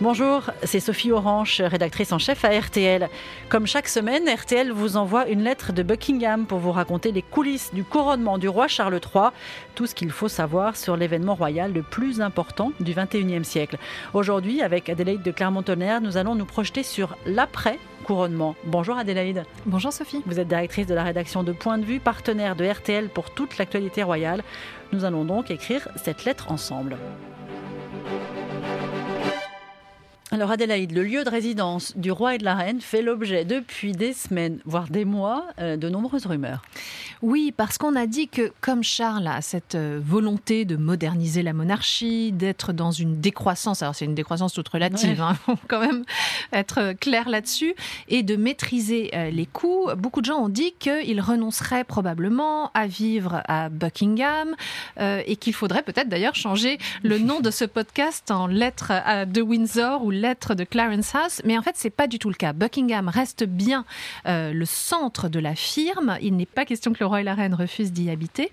Bonjour, c'est Sophie Orange, rédactrice en chef à RTL. Comme chaque semaine, RTL vous envoie une lettre de Buckingham pour vous raconter les coulisses du couronnement du roi Charles III, tout ce qu'il faut savoir sur l'événement royal le plus important du 21e siècle. Aujourd'hui, avec Adélaïde de Clermont-Tonnerre, nous allons nous projeter sur l'après couronnement. Bonjour Adélaïde. Bonjour Sophie. Vous êtes directrice de la rédaction de Point de vue, partenaire de RTL pour toute l'actualité royale. Nous allons donc écrire cette lettre ensemble. Alors Adélaïde, le lieu de résidence du roi et de la reine fait l'objet depuis des semaines, voire des mois, euh, de nombreuses rumeurs. Oui, parce qu'on a dit que comme Charles a cette euh, volonté de moderniser la monarchie, d'être dans une décroissance, alors c'est une décroissance toute relative, il hein, faut quand même être clair là-dessus, et de maîtriser euh, les coûts, beaucoup de gens ont dit qu'il renoncerait probablement à vivre à Buckingham et qu'il faudrait peut-être d'ailleurs changer le nom de ce podcast en lettres de Windsor ou lettre de Clarence House, mais en fait, c'est pas du tout le cas. Buckingham reste bien euh, le centre de la firme. Il n'est pas question que le roi et la reine refusent d'y habiter,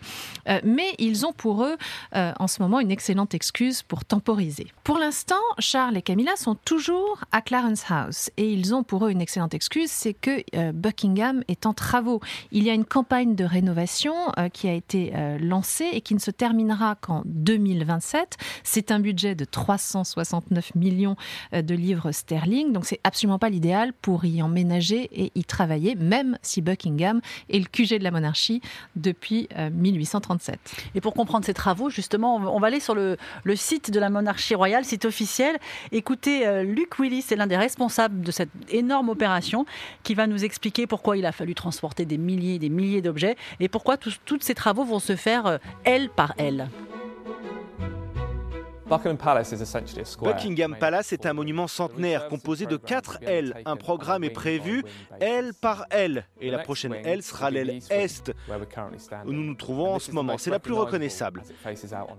euh, mais ils ont pour eux euh, en ce moment une excellente excuse pour temporiser. Pour l'instant, Charles et Camilla sont toujours à Clarence House et ils ont pour eux une excellente excuse, c'est que Buckingham est en travaux. Il y a une campagne de rénovation qui a été lancée et qui ne se terminera qu'en 2027. C'est un budget de 369 millions de livres sterling. Donc c'est absolument pas l'idéal pour y emménager et y travailler, même si Buckingham est le QG de la monarchie depuis 1837. Euh, et pour comprendre ces travaux, justement, on va aller sur le, site de la monarchie royale, site officiel. Écoutez, euh, Luc Willis est l'un des responsables de cette énorme opération qui va nous expliquer pourquoi il a fallu transporter des milliers et des milliers d'objets et pourquoi tous ces travaux vont se faire euh, aile par aile. Buckingham Palace est un monument centenaire composé de quatre ailes. Un programme est prévu aile par aile. Et la prochaine aile sera l'aile Est, où nous nous trouvons en ce moment. C'est la plus reconnaissable.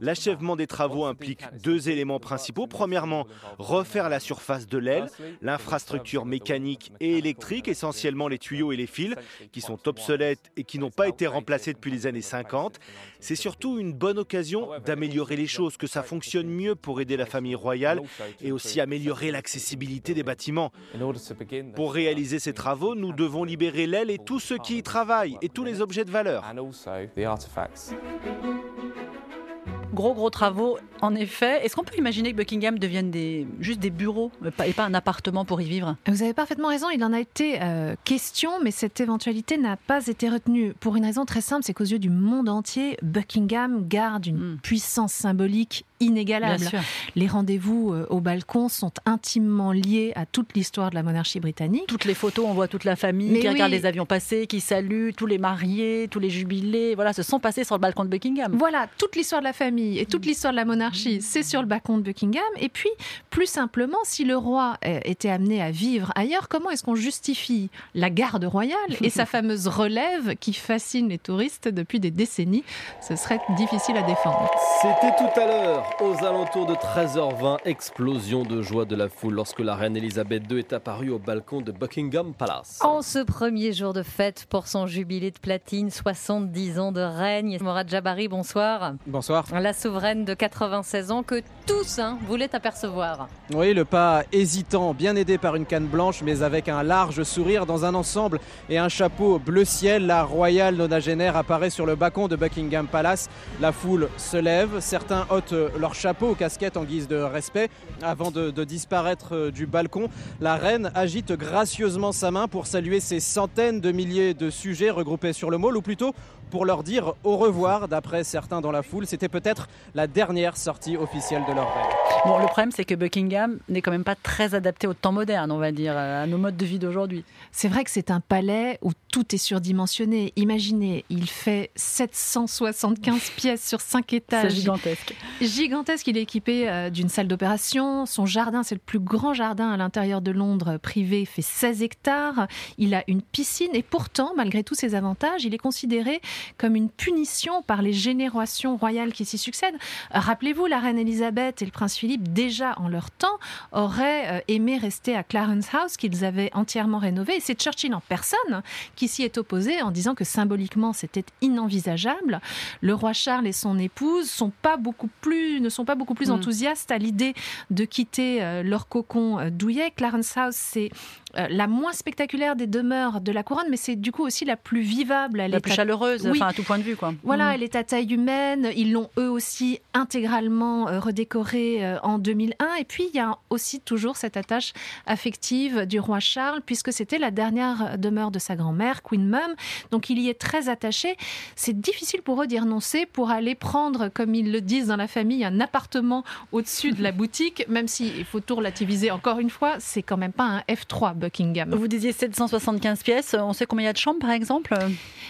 L'achèvement des travaux implique deux éléments principaux. Premièrement, refaire la surface de l'aile, l'infrastructure mécanique et électrique, essentiellement les tuyaux et les fils, qui sont obsolètes et qui n'ont pas été remplacés depuis les années 50. C'est surtout une bonne occasion d'améliorer les choses, que ça fonctionne mieux pour aider la famille royale et aussi améliorer l'accessibilité des bâtiments. Pour réaliser ces travaux, nous devons libérer l'aile et tous ceux qui y travaillent et tous les objets de valeur. Gros, gros travaux, en effet. Est-ce qu'on peut imaginer que Buckingham devienne des, juste des bureaux et pas un appartement pour y vivre? Vous avez parfaitement raison, il en a été euh, question, mais cette éventualité n'a pas été retenue. Pour une raison très simple, c'est qu'aux yeux du monde entier, Buckingham garde une hmm. puissance symbolique inégalable. Les rendez-vous euh, au balcon sont intimement liés à toute l'histoire de la monarchie britannique. Toutes les photos, on voit toute la famille qui regarde les avions passer, qui salue, tous les mariés, tous les jubilés, voilà, se sont passés sur le balcon de Buckingham. Voilà, toute l'histoire de la famille et toute l'histoire de la monarchie, c'est sur le balcon de Buckingham. Et puis, plus simplement, si le roi euh, était amené à vivre ailleurs, comment est-ce qu'on justifie la garde royale et sa fameuse relève qui fascine les touristes depuis des décennies? Ce serait difficile à défendre. C'était tout à l'heure aux alentours de 13h20, explosion de joie de la foule lorsque la reine Elisabeth II est apparue au balcon de Buckingham Palace. En ce premier jour de fête pour son jubilé de platine, 70 ans de règne, Morad Jabari, bonsoir. Bonsoir. La souveraine de 96 ans que tous hein, voulaient apercevoir. Oui, le pas hésitant, bien aidé par une canne blanche, mais avec un large sourire dans un ensemble et un chapeau bleu ciel, la royale nonagénaire apparaît sur le balcon de Buckingham Palace. La foule se lève, certains ôtent leur chapeau aux casquettes en guise de respect avant de, disparaître euh, du balcon. La reine agite gracieusement sa main pour saluer ces centaines de milliers de sujets regroupés sur le môle, ou plutôt pour leur dire au revoir, d'après certains dans la foule. C'était peut-être la dernière sortie officielle de leur reine. Bon, le problème, c'est que Buckingham n'est quand même pas très adapté au temps moderne, on va dire, à nos modes de vie d'aujourd'hui. C'est vrai que c'est un palais où tout est surdimensionné. Imaginez, il fait 775 pièces sur 5 étages. C'est gigantesque. Gigantesque, il est équipé euh, d'une salle d'opération. Son jardin, c'est le plus grand jardin à l'intérieur de Londres, privé, fait 16 hectares. Il a une piscine et pourtant, malgré tous ses avantages, il est considéré comme une punition par les générations royales qui s'y succèdent. Rappelez-vous, la reine Elisabeth et le prince Philippe, déjà en leur temps, auraient aimé rester à Clarence House qu'ils avaient entièrement rénové. Et c'est Churchill en personne qui s'y est opposé en disant que symboliquement c'était inenvisageable. Le roi Charles et son épouse sont pas beaucoup plus, ne sont pas beaucoup plus mm. enthousiastes à l'idée de quitter euh, leur cocon euh, douillet. Clarence House, c'est euh, la moins spectaculaire des demeures de la couronne, mais c'est du coup aussi la plus vivable. Elle la plus chaleureuse, enfin à tout point de vue. Quoi. Voilà, mm. elle est à taille humaine. Ils l'ont eux aussi intégralement redécorée en 2001. Et puis il y a aussi toujours cette attache affective du roi Charles, puisque c'était la dernière demeure de sa grand-mère, Queen Mum. Donc il y est très attaché. C'est difficile pour eux d'y renoncer pour aller prendre, comme ils le disent dans la famille, un appartement au-dessus de la boutique, même s'il il faut tout relativiser encore une fois, c'est quand même pas un F3 Buckingham. Vous disiez 775 pièces, on sait combien il y a de chambres par exemple?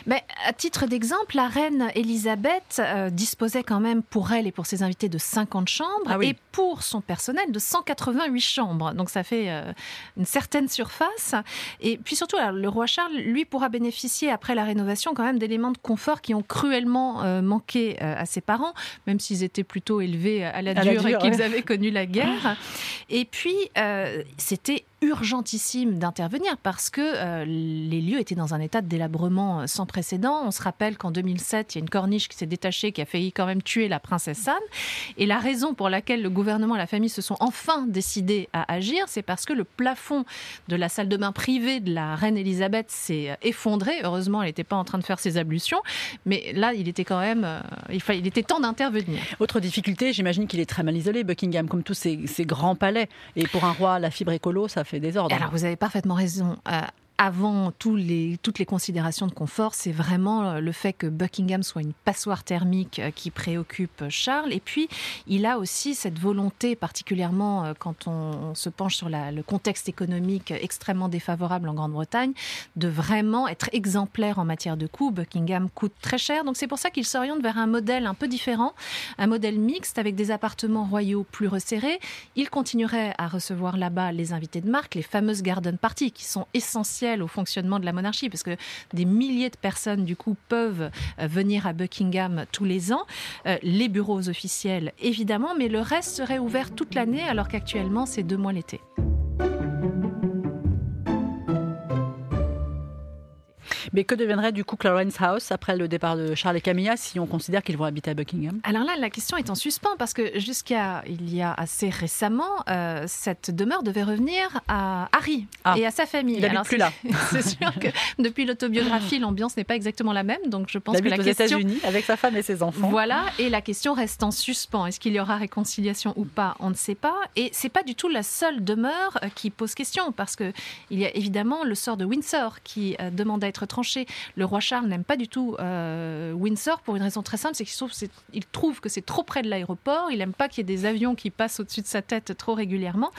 Mais À titre d'exemple, la reine Elisabeth euh, disposait quand même pour elle et pour ses invités de 50 chambres ah et pour son personnel de 188 chambres. Donc ça fait euh, une certaine surface. Et puis surtout, le roi Charles, lui, pourra bénéficier après la rénovation quand même d'éléments de confort qui ont cruellement euh, manqué à ses parents, même s'ils étaient plutôt élevés à la dure, et qu'ils avaient connu la guerre. Et puis, c'était urgentissime d'intervenir parce que les lieux étaient dans un état de délabrement sans précédent. On se rappelle qu'en 2007, il y a une corniche qui s'est détachée, qui a failli quand même tuer la princesse Anne. Et la raison pour laquelle le gouvernement et la famille se sont enfin décidés à agir, c'est parce que le plafond de la salle de bain privée de la reine Elisabeth s'est euh, effondré. Heureusement, elle n'était pas en train de faire ses ablutions, mais là, il était quand même, il, fallait, il était temps d'intervenir. Autre difficulté, j'imagine qu'il est très mal isolé, Buckingham, comme tous ces, ces grands palais. Et pour un roi, la fibre écolo, ça fait alors, vous avez parfaitement raison. Euh, avant toutes les considérations de confort, c'est vraiment euh, le fait que Buckingham soit une passoire thermique euh, qui préoccupe Charles. Et puis, il a aussi cette volonté, particulièrement euh, quand on, se penche sur le contexte économique extrêmement défavorable en Grande-Bretagne, de vraiment être exemplaire en matière de coûts. Buckingham coûte très cher. Donc, c'est pour ça qu'il s'oriente vers un modèle un peu différent, un modèle mixte avec des appartements royaux plus resserrés. Il continuerait à recevoir là-bas les invités de marque, les fameuses garden parties qui sont essentielles au fonctionnement de la monarchie, parce que des milliers de personnes, du coup, peuvent euh, venir à Buckingham tous les ans. Euh, les bureaux officiels, évidemment, mais le reste serait ouvert toute l'année, alors qu'actuellement, c'est deux mois l'été. Mais que deviendrait du coup Clarence House après le départ de Charles et Camilla si on considère qu'ils vont habiter à Buckingham? Alors là, la question est en suspens parce que jusqu'à il y a assez récemment, euh, cette demeure devait revenir à Harry ah. et à sa famille. Il n'habite plus là. C'est sûr que depuis l'autobiographie, l'ambiance n'est pas exactement la même. Donc je pense que la aux question. États-Unis avec sa femme et ses enfants. Voilà, et la question reste en suspens. Est-ce qu'il y aura réconciliation ou pas? On ne sait pas. Et c'est pas du tout la seule demeure euh, qui pose question parce que il y a évidemment le sort de Windsor qui euh, demande à être le roi Charles n'aime pas du tout euh, Windsor pour une raison très simple, c'est qu'il trouve, que c'est trop près de l'aéroport. Il n'aime pas qu'il y ait des avions qui passent au-dessus de sa tête trop régulièrement.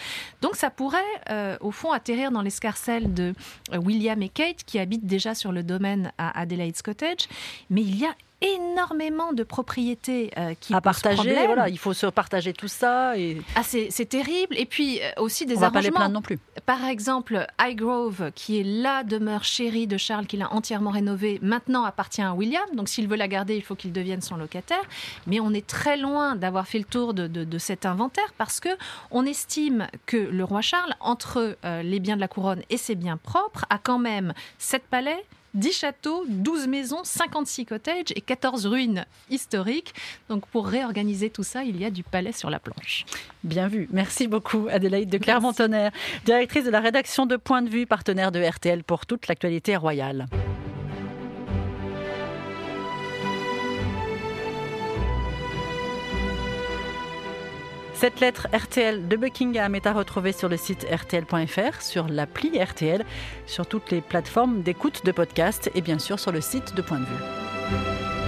Donc ça pourrait, euh, au fond, atterrir dans l'escarcelle de euh, William et Kate, qui habitent déjà sur le domaine à Adelaide's Cottage. Mais il y a énormément de propriétés euh, qui à partager. Voilà, il faut se partager tout ça. Et... Ah, c'est terrible. Et puis euh, aussi des On va pas les plaindre non plus. Par exemple, Highgrove, qui est la demeure chérie de Charles, qu'il a entièrement rénovée, maintenant appartient à William. Donc s'il veut la garder, il faut qu'il devienne son locataire. Mais on est très loin d'avoir fait le tour de, de, cet inventaire parce que on estime que le roi Charles, entre euh, les biens de la couronne et ses biens propres, a quand même sept palais, 10 châteaux, 12 maisons, 56 cottages et 14 ruines historiques. Donc pour réorganiser tout ça, il y a du palais sur la planche. Bien vu. Merci beaucoup Adélaïde de Clermont-Tonnerre, directrice de la rédaction de Point de vue, partenaire de RTL pour toute l'actualité royale. Cette lettre RTL de Buckingham est à retrouver sur le site rtl.fr, sur l'appli RTL, sur toutes les plateformes d'écoute de podcast et bien sûr sur le site de Point de vue.